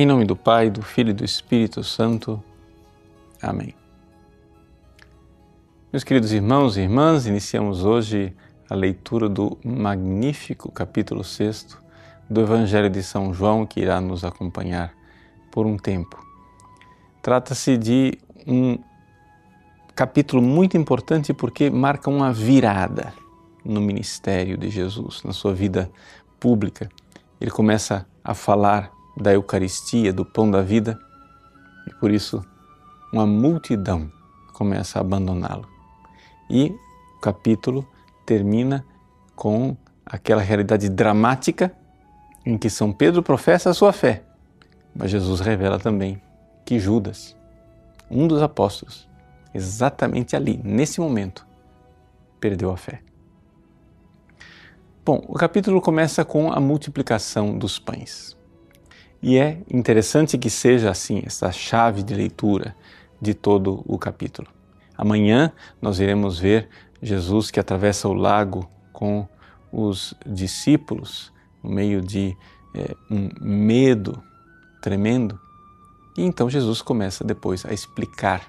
Em nome do Pai, do Filho e do Espírito Santo. Amém. Meus queridos irmãos e irmãs, iniciamos hoje a leitura do magnífico capítulo 6 do Evangelho de São João, que irá nos acompanhar por um tempo. Trata-se de um capítulo muito importante porque marca uma virada no ministério de Jesus, na sua vida pública. Ele começa a falar da Eucaristia, do pão da vida, e por isso uma multidão começa a abandoná-lo. E o capítulo termina com aquela realidade dramática em que São Pedro professa a sua fé, mas Jesus revela também que Judas, um dos apóstolos, exatamente ali, nesse momento, perdeu a fé. Bom, o capítulo começa com a multiplicação dos pães. E é interessante que seja assim, essa chave de leitura de todo o capítulo. Amanhã nós iremos ver Jesus que atravessa o lago com os discípulos no meio de é, um medo tremendo. E então Jesus começa depois a explicar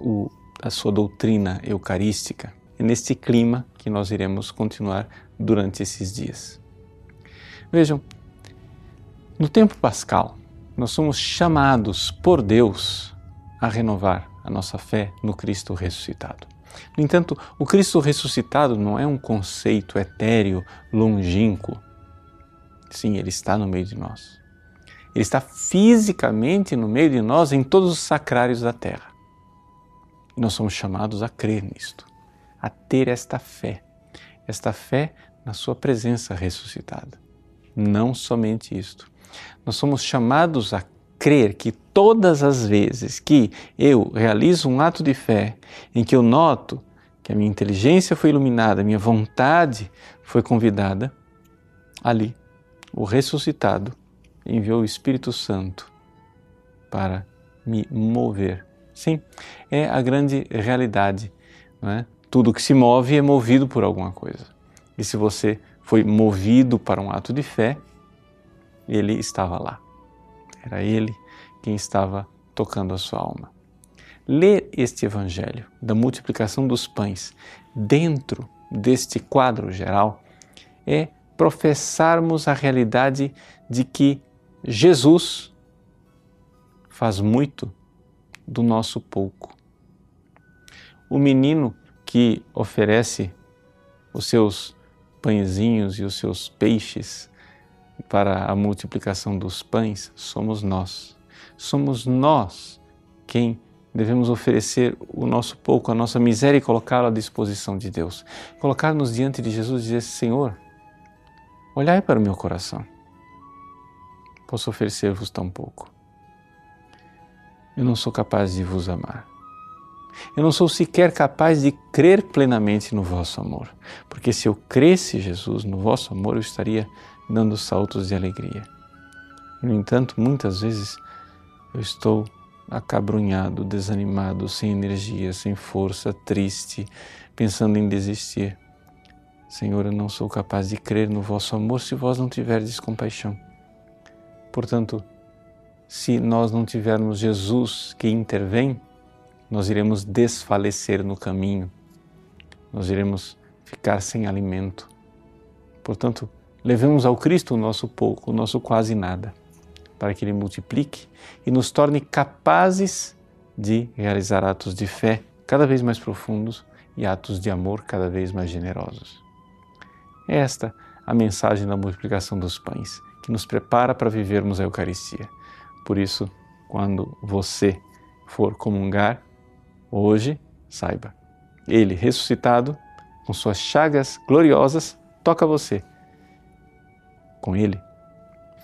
o, a sua doutrina eucarística. É neste clima que nós iremos continuar durante esses dias. Vejam, no tempo pascal, nós somos chamados por Deus a renovar a nossa fé no Cristo ressuscitado. No entanto, o Cristo ressuscitado não é um conceito etéreo, longínquo. Sim, ele está no meio de nós. Ele está fisicamente no meio de nós em todos os sacrários da terra. E nós somos chamados a crer nisto, a ter esta fé, esta fé na Sua presença ressuscitada. Não somente isto, nós somos chamados a crer que todas as vezes que eu realizo um ato de fé em que eu noto que a minha inteligência foi iluminada, a minha vontade foi convidada, ali o ressuscitado enviou o Espírito Santo para me mover. Sim, é a grande realidade. Não é? Tudo que se move é movido por alguma coisa. E se você foi movido para um ato de fé, ele estava lá. Era ele quem estava tocando a sua alma. Ler este evangelho da multiplicação dos pães dentro deste quadro geral é professarmos a realidade de que Jesus faz muito do nosso pouco. O menino que oferece os seus pãezinhos e os seus peixes para a multiplicação dos pães somos nós. Somos nós quem devemos oferecer o nosso pouco, a nossa miséria e colocá-la à disposição de Deus. Colocar-nos diante de Jesus e dizer: Senhor, olhai para o meu coração. Posso oferecer-vos tão pouco. Eu não sou capaz de vos amar. Eu não sou sequer capaz de crer plenamente no vosso amor, porque se eu cresce, Jesus, no vosso amor, eu estaria dando saltos de alegria. No entanto, muitas vezes eu estou acabrunhado, desanimado, sem energia, sem força, triste, pensando em desistir. Senhor, eu não sou capaz de crer no vosso amor se vós não tiverdes compaixão. Portanto, se nós não tivermos Jesus que intervém, nós iremos desfalecer no caminho, nós iremos ficar sem alimento. Portanto, levemos ao Cristo o nosso pouco, o nosso quase nada, para que Ele multiplique e nos torne capazes de realizar atos de fé cada vez mais profundos e atos de amor cada vez mais generosos. É esta a mensagem da multiplicação dos pães, que nos prepara para vivermos a Eucaristia. Por isso, quando você for comungar, hoje, saiba, Ele ressuscitado, com suas chagas gloriosas, toca você com Ele,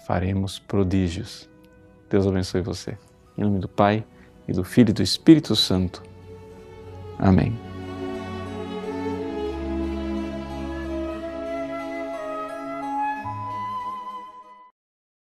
faremos prodígios. Deus abençoe você. Em nome do Pai, e do Filho e do Espírito Santo. Amém.